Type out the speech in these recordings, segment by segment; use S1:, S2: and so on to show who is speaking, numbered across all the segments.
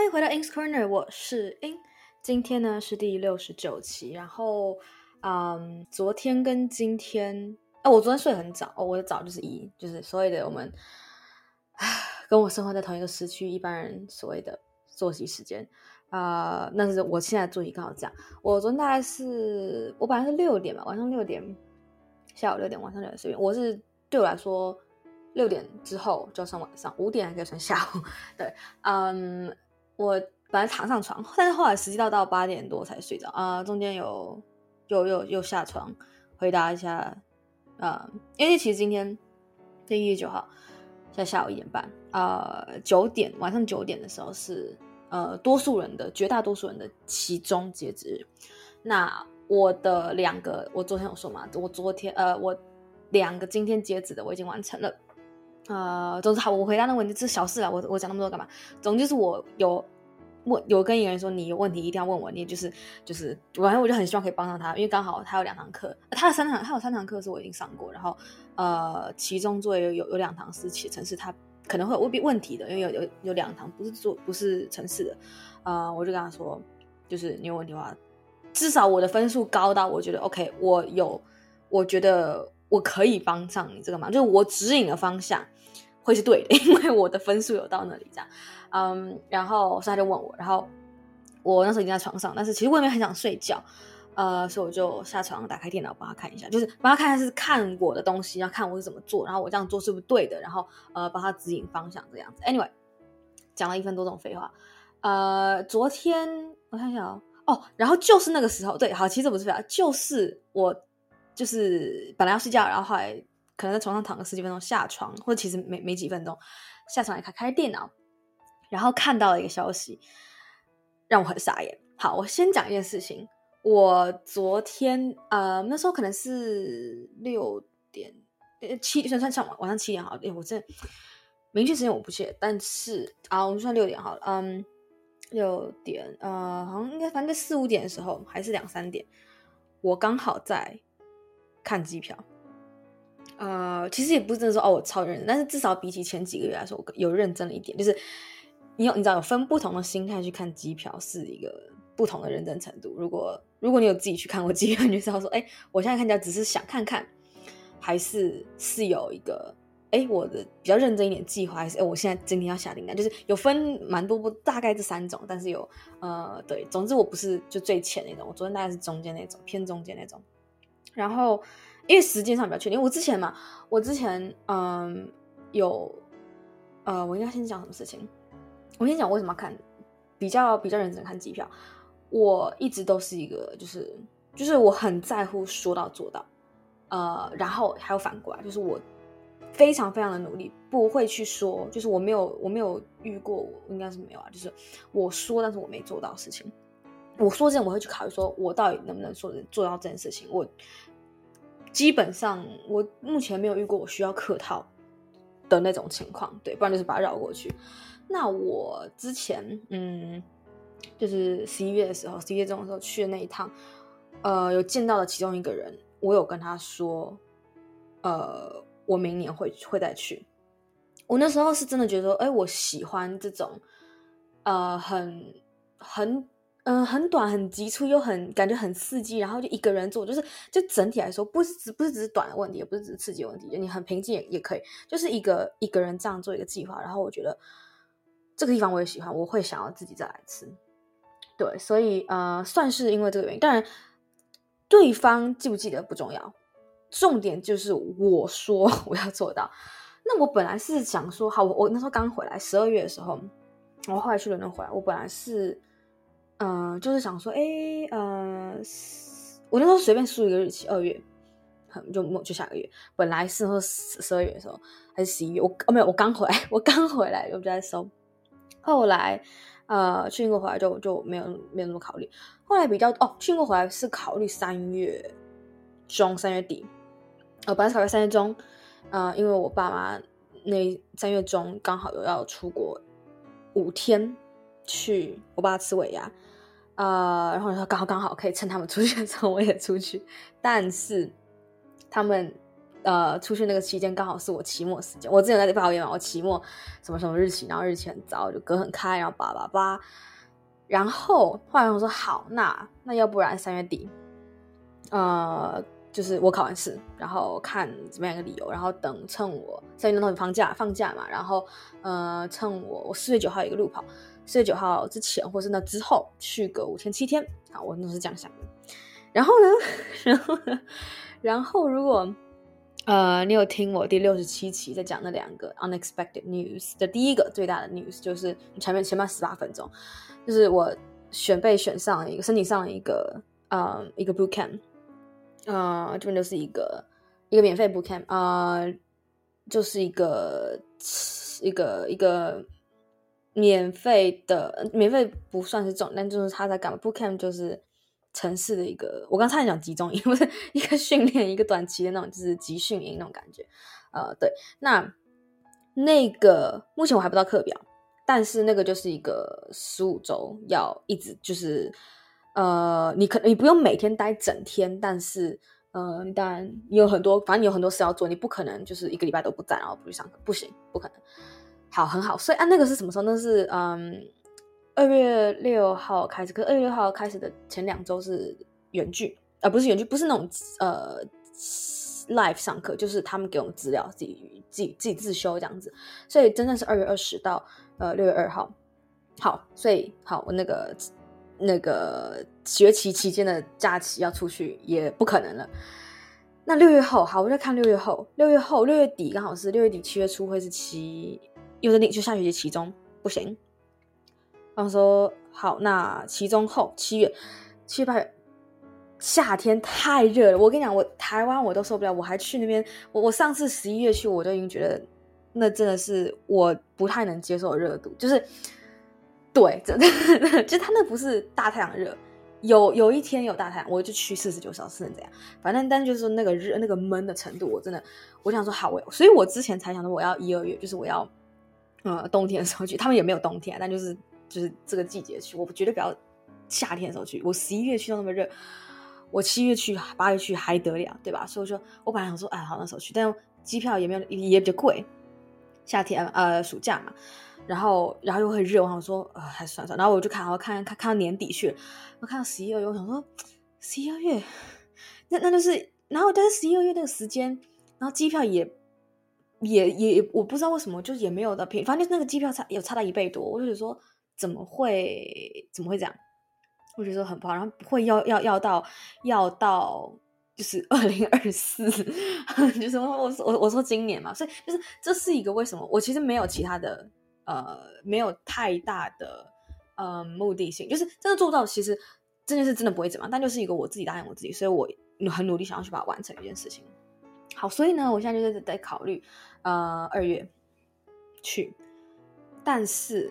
S1: 欢迎回到 In's Corner，我是 In。今天呢是第六十九期，然后，嗯，昨天跟今天，哦，我昨天睡很早，我的早就是一，就是所谓的我们，跟我生活在同一个时区，一般人所谓的作息时间，啊、那是我现在作息刚好这样。我昨天大概是，我本来是六点吧，晚上六点，下午六点，晚上六点睡。我是对我来说，六点之后就要上晚上，五点还可以算下午。对，嗯。我本来躺上床，但是后来实际到到八点多才睡着啊、中间有又又又下床回答一下啊、呃，因为其实今天是一月九号，在下午一点半啊，九、点晚上九点的时候是呃多数人的绝大多数人的期中截止日。那我的两个，我昨天有说嘛，我昨天呃我两个今天截止的我已经完成了。呃，总之好，我回答那个问题，这是小事啊。我我讲那么多干嘛？总之就是我有问，有跟一个人说，你有问题一定要问我。你就是就是，反正我就很希望可以帮到他，因为刚好他有两堂课，他有三堂，他有三堂课是我已经上过，然后呃，其中作业有有两堂是写程式，他可能会有未必问题的，因为有有有两堂不是做不是城市的，呃，我就跟他说，就是你有问题的话，至少我的分数高到我觉得 OK，我有，我觉得。我可以帮上你这个忙，就是我指引的方向会是对的，因为我的分数有到那里这样，嗯，然后所以他就问我，然后我那时候已经在床上，但是其实我也没很想睡觉，呃，所以我就下床打开电脑帮他看一下，就是帮他看一下是看我的东西，要看我是怎么做，然后我这样做是不是对的，然后呃帮他指引方向这样子。Anyway，讲了一分多钟废话，呃，昨天我看一下哦，哦，然后就是那个时候，对，好，其实不是废话，就是我。就是本来要睡觉，然后后来可能在床上躺个十几分钟，下床或者其实没没几分钟，下床来开开电脑，然后看到了一个消息，让我很傻眼。好，我先讲一件事情，我昨天呃那时候可能是六点呃七算算上晚晚上七点好，哎我这明确时间我不记，但是啊我们算六点好了，嗯六点呃好像应该反正四五点的时候还是两三点，我刚好在。看机票，呃，其实也不是真的说哦，我超认真，但是至少比起前几个月来说，我有认真了一点。就是你有，你知道有分不同的心态去看机票，是一个不同的认真程度。如果如果你有自己去看过机票，你就知道说，哎，我现在看起来只是想看看，还是是有一个，哎，我的比较认真一点计划，还是哎，我现在今天要下订单，就是有分蛮多不大概这三种，但是有呃，对，总之我不是就最浅那种，我昨天大概是中间那种，偏中间那种。然后，因为时间上比较确定，我之前嘛，我之前嗯有，呃，我应该先讲什么事情？我先讲为什么看，比较比较认真看机票。我一直都是一个，就是就是我很在乎说到做到，呃，然后还有反过来，就是我非常非常的努力，不会去说，就是我没有我没有遇过，应该是没有啊，就是我说但是我没做到事情。我说这样，我会去考虑，说我到底能不能说做到这件事情。我基本上，我目前没有遇过我需要客套的那种情况，对，不然就是把它绕过去。那我之前，嗯，就是十一月的时候，十一月中的时候去的那一趟，呃，有见到了其中一个人，我有跟他说，呃，我明年会会再去。我那时候是真的觉得说，哎，我喜欢这种，呃，很很。嗯，很短，很急促，又很感觉很刺激，然后就一个人做，就是就整体来说，不是只不是只是短的问题，也不是只是刺激问题，就你很平静也也可以，就是一个一个人这样做一个计划，然后我觉得这个地方我也喜欢，我会想要自己再来吃，对，所以呃，算是因为这个原因，当然对方记不记得不重要，重点就是我说 我要做到。那我本来是想说，好，我我那时候刚回来，十二月的时候，我后来去伦敦回来，我本来是。嗯、呃，就是想说，哎，呃，我那时候随便输一个日期，二月，很就就下个月。本来是说十二月的时候，还是十一月？我哦没有，我刚回来，我刚回来，我就在搜。后来，呃，去英国回来就就没有没有那么考虑。后来比较哦，去英国回来是考虑三月中三月底，呃，本来是考虑三月中，呃，因为我爸妈那三月中刚好有要出国五天去我爸吃尾牙。呃，然后说刚好刚好可以趁他们出去的时候我也出去，但是他们呃，出去那个期间刚好是我期末时间。我之前在抱怨嘛，我期末什么什么日期，然后日期很早，就隔很开，然后叭叭叭。然后后来我说好，那那要不然三月底，呃，就是我考完试，然后看怎么样一个理由，然后等趁我三月那头放假放假嘛，然后呃，趁我我四月九号有一个路跑，四月九号之前或是那之后去个五天七天，好，我都是这样想的。然后呢，然后呢，然后如果呃，你有听我第六十七期在讲那两个 unexpected news 的第一个最大的 news 就是前面前面十八分钟，就是我选被选上了一个申请上了一个呃一个 boot camp，呃这边就是一个一个免费 boot camp，呃就是一个一个一个免费的免费不算是重，但就是他在干嘛 boot camp 就是。城市的一个，我刚才讲集中营，不是一个训练，一个短期的那种，就是集训营那种感觉。呃，对，那那个目前我还不知道课表，但是那个就是一个十五周，要一直就是呃，你可能你不用每天待整天，但是呃，当然你有很多，反正你有很多事要做，你不可能就是一个礼拜都不在，然后不去上课，不行，不可能。好，很好，所以啊，那个是什么时候？那是嗯。二月六号开始，可二月六号开始的前两周是远距，呃，不是原剧，不是那种呃 live 上课，就是他们给我们资料，自己自己自己自修这样子。所以真正是二月二十到呃六月二号。好，所以好，我那个那个学期期间的假期要出去也不可能了。那六月后，好，我在看六月后，六月后六月底刚好是六月底七月初会是七，又是那就下学期期中不行。然后说好，那期中后七月七八月夏天太热了。我跟你讲，我台湾我都受不了，我还去那边。我我上次十一月去，我都已经觉得那真的是我不太能接受热度。就是对，真的，就他那不是大太阳热，有有一天有大太阳，我就去四十九小时能怎样？反正但就是那个热那个闷的程度，我真的我想说好，我所以我之前才想说我要一二月，就是我要呃冬天的时候去。他们也没有冬天，但就是。就是这个季节去，我绝对不要夏天的时候去。我十一月去都那么热，我七月去、八月去还得了，对吧？所以说我本来想说，哎，好那时候去，但机票也没有，也比较贵。夏天呃暑假嘛，然后然后又很热，我想说，呃，还是算算。然后我就看，我看看看到年底去，我看到十一月，我想说十一月，那那就是，然后但是十一二月那个时间，然后机票也也也，我不知道为什么，就也没有的平，反正就是那个机票差有差到一倍多，我就觉得说。怎么会怎么会这样？我觉得很不好，然后不会要要要到要到就是 二零二四，就是我我我我说今年嘛，所以就是这是一个为什么？我其实没有其他的呃，没有太大的呃目的性，就是真的做到。其实这件事真的不会怎么样，但就是一个我自己答应我自己，所以我很努力想要去把它完成一件事情。好，所以呢，我现在就是在考虑呃二月去，但是。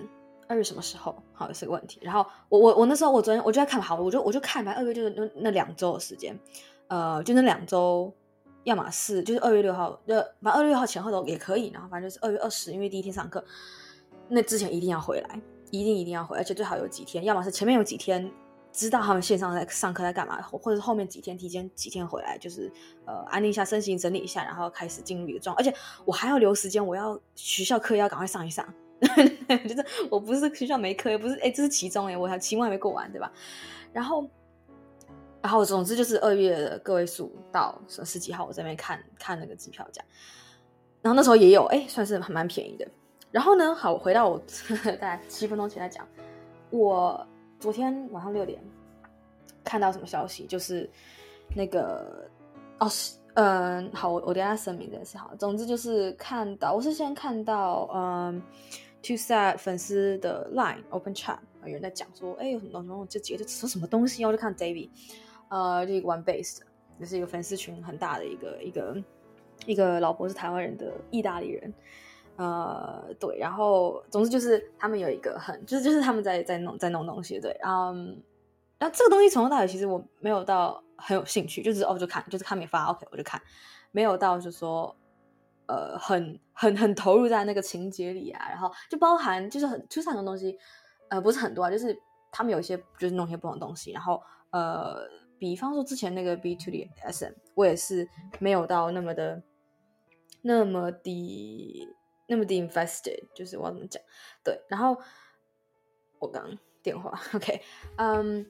S1: 二月什么时候？好，是个问题。然后我我我那时候我昨天我就在看，好，我就我就看吧。二月就是那那两周的时间，呃，就那两周，要么是就是二月六号，呃，反正二月六号前后都也可以。然后反正就是二月二十，因为第一天上课，那之前一定要回来，一定一定要回，而且最好有几天，要么是前面有几天知道他们线上在上课在干嘛，或者是后面几天提前几天回来，就是呃安定一下身心，整理一下，然后开始进入一个状态。而且我还要留时间，我要学校课要赶快上一上。就是我不是学校没课，也不是哎、这是期中哎，我还期末还没过完，对吧？然后，然后总之就是二月的个位数到十几号，我在那边看看那个机票价，然后那时候也有哎、算是还蛮便宜的。然后呢，好，我回到我 大概七分钟前来讲，我昨天晚上六点看到什么消息，就是那个哦是嗯，好，我我等下声明的是好，总之就是看到，我是先看到嗯。TubeSat 粉丝的 Line Open Chat 有人在讲说，哎，有什么东西？这几个说什么东西？我就看 David，呃，这个 One Base，也是一个粉丝群很大的一个一个一个老婆是台湾人的意大利人，呃，对，然后总之就是他们有一个很，就是就是他们在在弄在弄东西，对，嗯，然后这个东西从头到尾其实我没有到很有兴趣，就是哦就看，就是看没发，OK 我就看，没有到就说。呃，很很很投入在那个情节里啊，然后就包含就是很就是很多东西，呃，不是很多啊，就是他们有一些就是弄一些不同的东西，然后呃，比方说之前那个 B to the SM，我也是没有到那么的那么的那么的 invested，就是我要怎么讲？对，然后我刚电话，OK，嗯、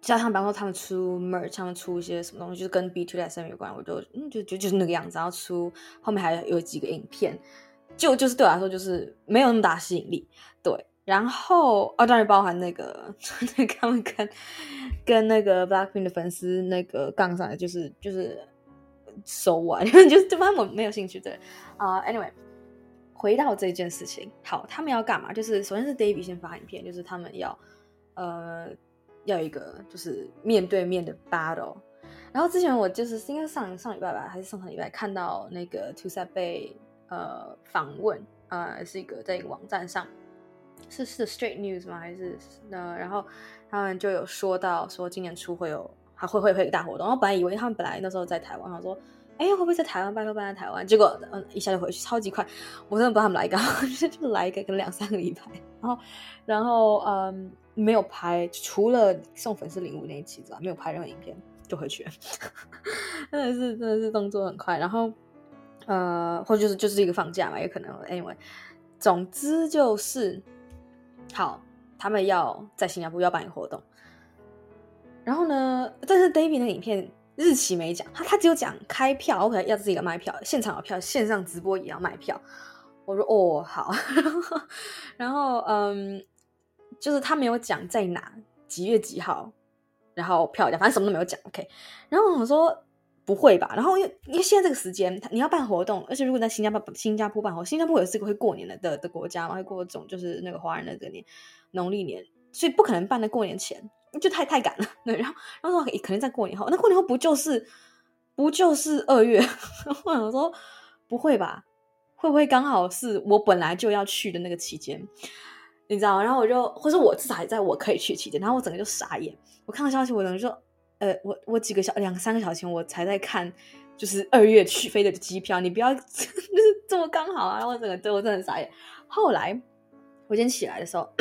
S1: 加上比方说他们出 merch，他们出一些什么东西，就是跟 BTS 有关，我就嗯就就就是那个样子。然后出后面还有几个影片，就就是对我来说就是没有那么大吸引力，对。然后哦，当然包含那个 那他们跟跟那个 Blackpink 的粉丝那个杠上来，就是就是 so what，就是对方我没有兴趣对啊。Anyway，回到这件事情，好，他们要干嘛？就是首先是 Davy 先发影片，就是他们要呃要一个就是面对面的 battle。然后之前我就是应该上上礼拜吧，还是上上礼拜看到那个 TwoSet 被呃访问，呃是一个在一个网站上。是是 Straight News 吗？还是呃，然后他们就有说到说今年初会有还会会会有大活动。然后本来以为他们本来那时候在台湾，他说哎会不会在台湾？拜托办在台湾。结果嗯一下就回去，超级快。我真的不知道他们来干，就来一个跟两三个礼拜。然后然后嗯没有拍，除了送粉丝礼物那一期之外，没有拍任何影片就回去了。真的是真的是动作很快。然后呃或者就是就是一个放假嘛，也可能 Anyway，总之就是。好，他们要在新加坡要办一个活动，然后呢，但是 David 那个影片日期没讲，他他只有讲开票，OK，要自己卖票，现场有票，线上直播也要卖票。我说哦好，然后嗯，就是他没有讲在哪，几月几号，然后票价，反正什么都没有讲，OK。然后我说。不会吧？然后因为因为现在这个时间，你要办活动，而且如果在新加坡新加坡办活，新加坡也是个会过年的的的国家嘛，会过种就是那个华人的这个年农历年，所以不可能办在过年前，就太太赶了。对，然后然后说可能在过年后，那过年后不就是不就是二月？我想说不会吧？会不会刚好是我本来就要去的那个期间？你知道？然后我就或者我至少在我可以去的期间，然后我整个就傻眼。我看到消息，我等于说。呃，我我几个小两三个小时前我才在看，就是二月去飞的机票，你不要 就是这么刚好啊！然后我整个对我真的傻眼。后来我今天起来的时候，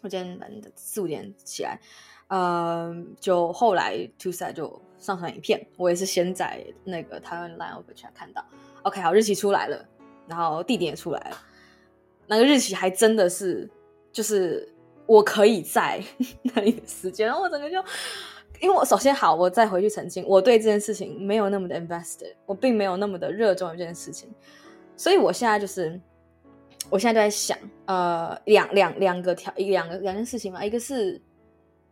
S1: 我今天四五点起来，呃，就后来 two side 就上传影片，我也是先在那个台湾 Line Over Chat 看到。OK，好，日期出来了，然后地点也出来了，那个日期还真的是就是我可以在那里的时间，然后我整个就。因为我首先好，我再回去澄清，我对这件事情没有那么的 invested，我并没有那么的热衷于这件事情，所以我现在就是，我现在就在想，呃，两两两个条，两个两件事情嘛，一个是，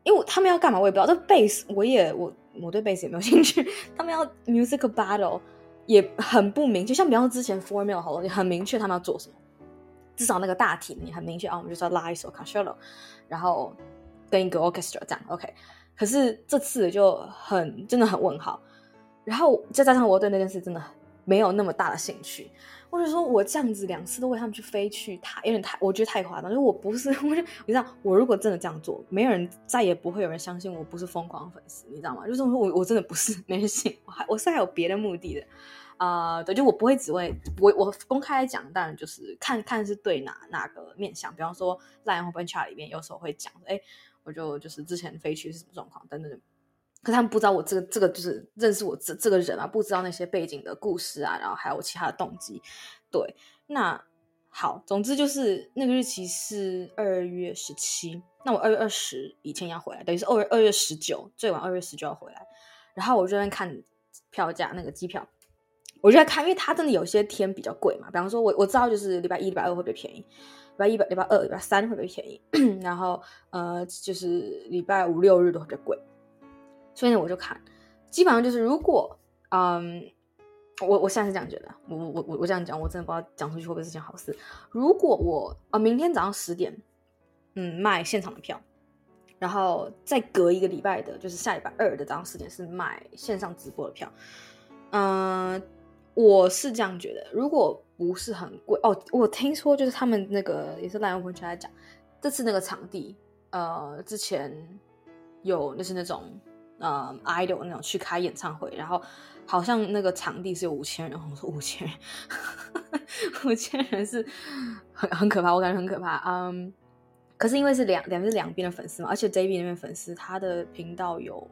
S1: 因为他们要干嘛我也不知道，这 bass 我也我我对 bass 也没有兴趣，他们要 music battle 也很不明，就像比方说之前 Formula 好了，你很明确他们要做什么，至少那个大体你很明确啊，我们就是要拉一首 Concerto 然后跟一个 orchestra 这样，OK。可是这次就很真的很问号，然后再加上我对那件事真的没有那么大的兴趣，或者说我这样子两次都为他们去飞去，太有点太，我觉得太夸张。因为我不是，我就你知道，我如果真的这样做，没有人再也不会有人相信我不是疯狂粉丝，你知道吗？就是我我真的不是，没人信，我还我是还有别的目的的啊、对，就我不会只为我我公开讲，当然就是看看是对哪哪个面向，比方说 Line Open Chat 里面有时候会讲，哎。我就就是之前飞去是什么状况等等，可他们不知道我这个这个就是认识我这这个人啊，不知道那些背景的故事啊，然后还有其他的动机。对，那好，总之就是那个日期是二月十七，那我二月二十以前要回来，等于是二月二月十九，最晚二月十九要回来。然后我就在看票价，那个机票，我就在看，因为它真的有些天比较贵嘛，比方说我我知道就是礼拜一、礼拜二会比较便宜。礼拜一、礼拜二、礼拜三会比较便宜，然后呃，就是礼拜五六日都会比较贵。所以呢，我就看，基本上就是如果嗯，我我现在是这样觉得，我我我我这样讲，我真的不知道讲出去会不会是件好事。如果我啊、明天早上十点，嗯，卖现场的票，然后再隔一个礼拜的，就是下礼拜二的早上十点是卖线上直播的票，嗯、我是这样觉得，如果不是很贵哦，我听说就是他们那个也是 Line Open Chat 在讲，这次那个场地，呃，之前有就是那种呃 idol 那种去开演唱会，然后好像那个场地是有五千人，我说五千人，五千人是很很可怕，我感觉很可怕，嗯，可是因为是两两是两边的粉丝嘛，而且 JB 那边粉丝他的频道有，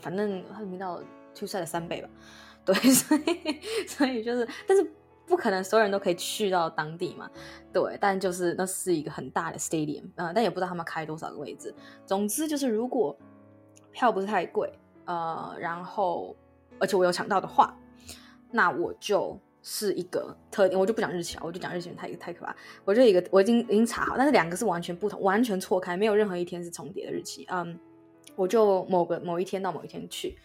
S1: 反正他的频道 TwoSet 的三倍吧。对，所以所以就是，但是不可能所有人都可以去到当地嘛，对，但就是那是一个很大的 stadium，呃，但也不知道他们开多少个位置。总之就是，如果票不是太贵，呃，然后而且我有抢到的话，那我就是一个特点，我就不讲日期了，我就讲日期太太可怕。我就一个我已经已经查好，但是两个是完全不同，完全错开，没有任何一天是重叠的日期，嗯。我就某个某一天到某一天去，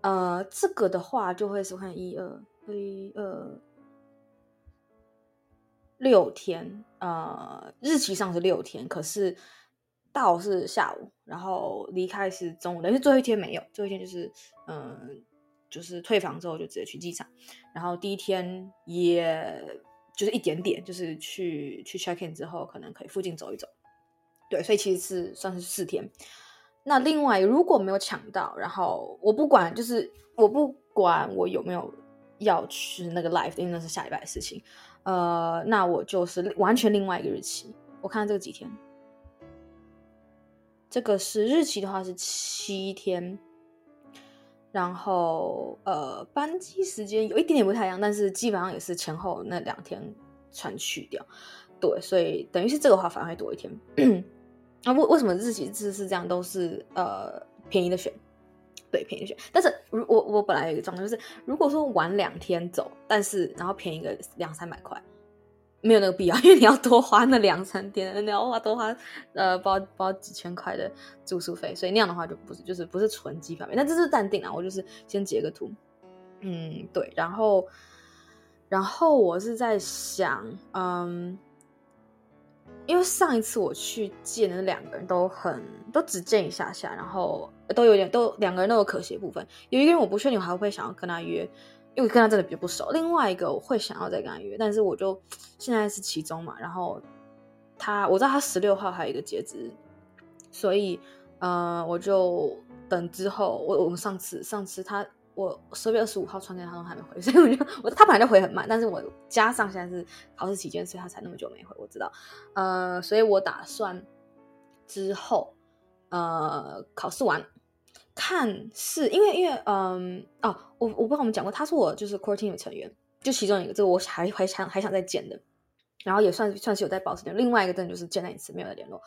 S1: 呃，这个的话就会是看一二一二六天，呃，日期上是六天，可是到是下午，然后离开是中午，但是最后一天没有，最后一天就是嗯、就是退房之后就直接去机场，然后第一天也就是一点点，就是去去 check in 之后，可能可以附近走一走，对，所以其实是算是四天。那另外，如果没有抢到，然后我不管，就是我不管我有没有要去那个 live，因为那是下礼拜的事情。呃，那我就是完全另外一个日期。我看看这个几天，这个是日期的话是七天，然后呃，班机时间有一点点不太一样，但是基本上也是前后那两天全去掉。对，所以等于是这个话反而会多一天。那为、啊、为什么日期是是这样？都是呃便宜的选，对，便宜的选。但是如我我本来有一个状态就是，如果说晚两天走，但是然后便宜个两三百块，没有那个必要，因为你要多花那两三天，你要花多花呃包包几千块的住宿费，所以那样的话就不是就是不是纯机票。那这是淡定啊，我就是先截个图，嗯，对，然后然后我是在想，嗯。因为上一次我去见的那两个人都很都只见一下下，然后都有点都两个人都有可惜部分。有一个人我不确定我还会不会想要跟他约，因为跟他真的比较不熟。另外一个我会想要再跟他约，但是我就现在是期中嘛，然后他我知道他十六号还有一个截止，所以呃我就等之后我我们上次上次他。我十月二十五号传给他都还没回，所以我就我他本来就回很慢，但是我加上现在是考试期间，所以他才那么久没回。我知道，呃，所以我打算之后呃考试完看是因为因为嗯哦，我我不知道我们讲过，他是我就是 core team 的成员，就其中一个，这个我还还想还想再见的，然后也算算是有在保持联络。另外一个真的就是见那一次没有联络，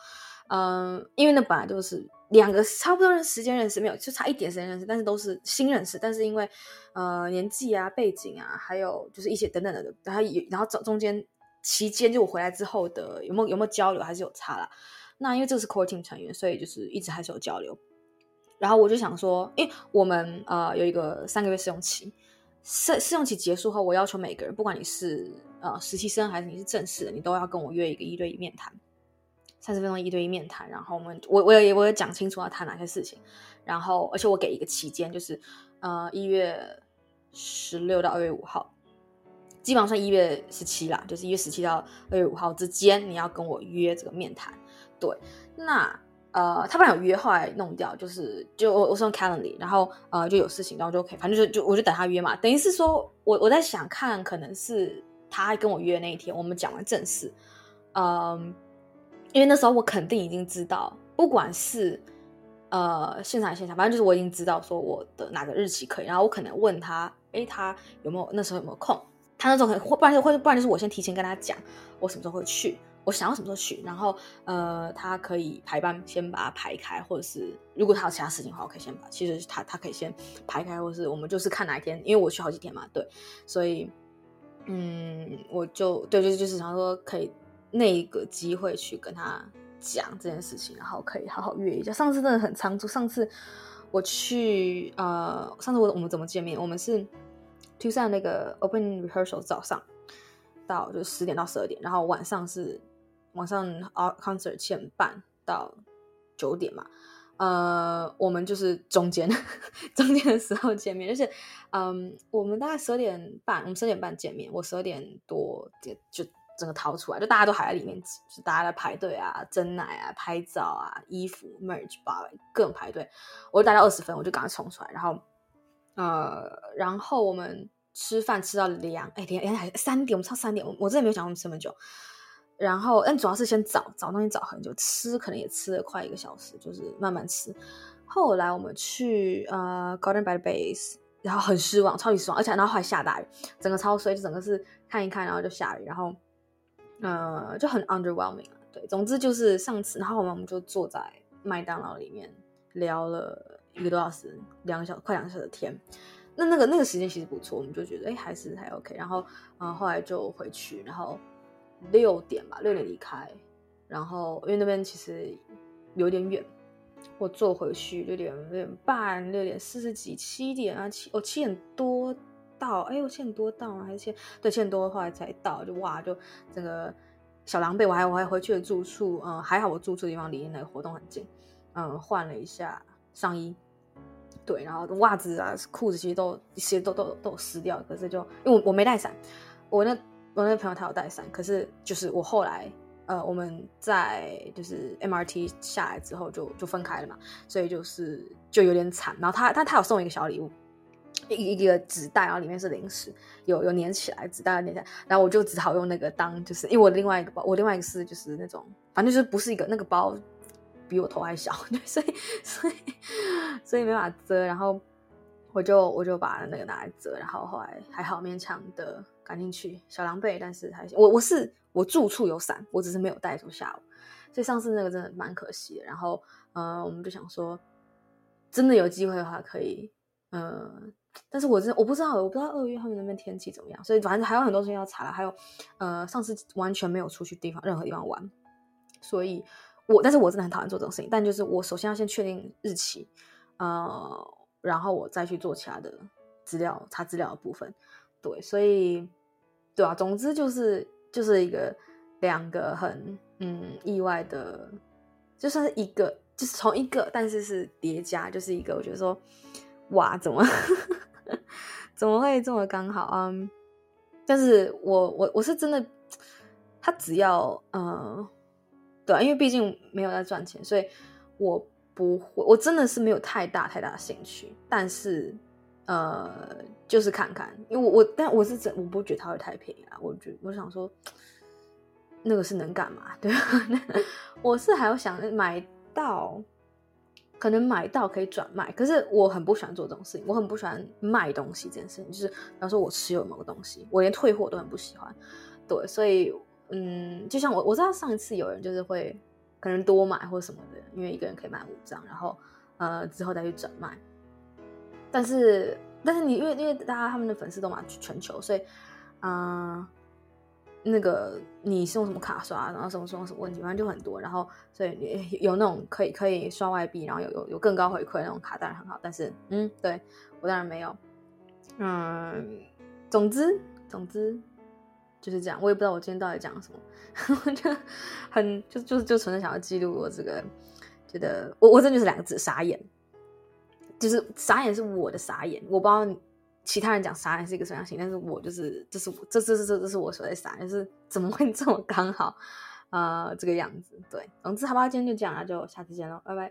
S1: 嗯，因为那本来就是。两个差不多的时间认识，没有就差一点时间认识，但是都是新认识。但是因为呃年纪啊、背景啊，还有就是一些等等的，然后然后中中间期间就我回来之后的有没有有没有交流，还是有差啦。那因为这个是 core team 成员，所以就是一直还是有交流。然后我就想说，因为我们呃有一个三个月试用期，试试用期结束后，我要求每个人，不管你是呃实习生还是你是正式的，你都要跟我约一个一对一面谈。三十分钟一对一面谈，然后我们我我也我也讲清楚要谈哪些事情，然后而且我给一个期间，就是呃一月十六到二月五号，基本上算一月十七啦，就是一月十七到二月五号之间，你要跟我约这个面谈。对，那呃他本来有约，后来弄掉，就是就我我是用 Calendly，然后呃就有事情，然后就可以，反正就就我就等他约嘛，等于是说我我在想看，可能是他跟我约那一天，我们讲完正事，嗯、因为那时候我肯定已经知道，不管是呃现场现场，反正就是我已经知道说我的哪个日期可以，然后我可能问他，诶，他有没有那时候有没有空？他那时候可能或不然或不然就是我先提前跟他讲我什么时候会去，我想要什么时候去，然后呃他可以排班先把它排开，或者是如果他有其他事情的话，我可以先把其实他他可以先排开，或是我们就是看哪一天，因为我去好几天嘛，对，所以嗯我就对就是就是想说可以。那个机会去跟他讲这件事情，然后可以好好约一下。上次真的很仓促，上次我去呃，上次我我们怎么见面？我们是 two 三那个 Open Rehearsal 早上到就十点到十二点，然后晚上是晚上 Concert 七点半到九点嘛。呃，我们就是中间 中间的时候见面，就是嗯，我们大概十二点半，我们十二点半见面，我十二点多就。就整个逃出来，就大家都还在里面，就大家在排队啊，蒸奶啊，拍照啊，衣服 merge 吧，各种排队。我就待到二十分，我就赶快冲出来，然后呃，然后我们吃饭吃到两哎点哎三点，我们差三点，我真的没有想我们吃那么久。然后但主要是先找找东西找很久，吃可能也吃了快一个小时，就是慢慢吃。后来我们去呃 Garden by the Bay 然后很失望，超级失望，而且然后还下大雨，整个超衰，就整个是看一看，然后就下雨，然后呃就很 underwhelming。对，总之就是上次，然后我们我们就坐在麦当劳里面聊了一个多小时，两个小快两个小时的天。那那个那个时间其实不错，我们就觉得哎还是还 OK。然后嗯、呃、后来就回去，然后六点吧，六点离开，然后因为那边其实有点远。我坐回去六点六点半，六点四十几，七点啊七，哦七点多到，哎，我七点多到？还是七对七点多后来才到，就哇，就整个小狼狈。我还我还回去了住处，嗯，还好我住处的地方离那个活动很近，嗯，换了一下上衣，对，然后袜子啊裤子其实都一些都都都湿掉，可是就因为我我没带伞，我那我那个朋友他有带伞，可是就是我后来。呃，我们在就是 MRT 下来之后就就分开了嘛，所以就是就有点惨。然后他他他有送一个小礼物，一一个纸袋，然后里面是零食，有有粘起来，纸袋粘起来。然后我就只好用那个当，就是因为我另外一个包，我另外一个是就是那种，反正就是不是一个那个包比我头还小，对所以所以所以没法遮。然后我就我就把那个拿来遮，然后后来还好勉强的赶进去，小狼狈，但是还行。我我是。我住处有伞，我只是没有带出下午，所以上次那个真的蛮可惜的。然后，呃，我们就想说，真的有机会的话可以，呃，但是我真我不知道，我不知道二月他们那边天气怎么样，所以反正还有很多事情要查。还有，呃，上次完全没有出去地方，任何地方玩，所以我，但是我真的很讨厌做这种事情。但就是我首先要先确定日期，呃，然后我再去做其他的资料查资料的部分。对，所以，对啊，总之就是。就是一个两个很嗯意外的，就算是一个，就是从一个，但是是叠加，就是一个我觉得说，哇，怎么 怎么会这么刚好啊但是我我我是真的，他只要呃，对，因为毕竟没有在赚钱，所以我不会，我真的是没有太大太大的兴趣，但是。呃，就是看看，因为我我，但我是真我不觉得它会太便宜啊。我觉我想说，那个是能干嘛？对？我是还有想买到，可能买到可以转卖。可是我很不喜欢做这种事情，我很不喜欢卖东西这件事情。就是比方说我持有某个东西，我连退货都很不喜欢。对，所以嗯，就像我我知道上一次有人就是会可能多买或什么的，因为一个人可以买五张，然后呃之后再去转卖。但是，但是你因为因为大家他们的粉丝都嘛全球，所以，啊、那个你是用什么卡刷，然后什么什么什么问题，反正就很多。然后，所以有那种可以可以刷外币，然后有有有更高回馈那种卡，当然很好。但是，嗯，对我当然没有。嗯，总之总之就是这样。我也不知道我今天到底讲了什么，我就很就就就纯粹想要记录我这个，觉得我我真的就是两个字：傻眼。就是傻眼是我的傻眼，我不知道其他人讲傻眼是一个什么样型，但是我就是这是我这这这这这是我说的傻眼，就是怎么会这么刚好，呃，这个样子。对，总之好吧，今天就这样了，就下次见喽，拜拜。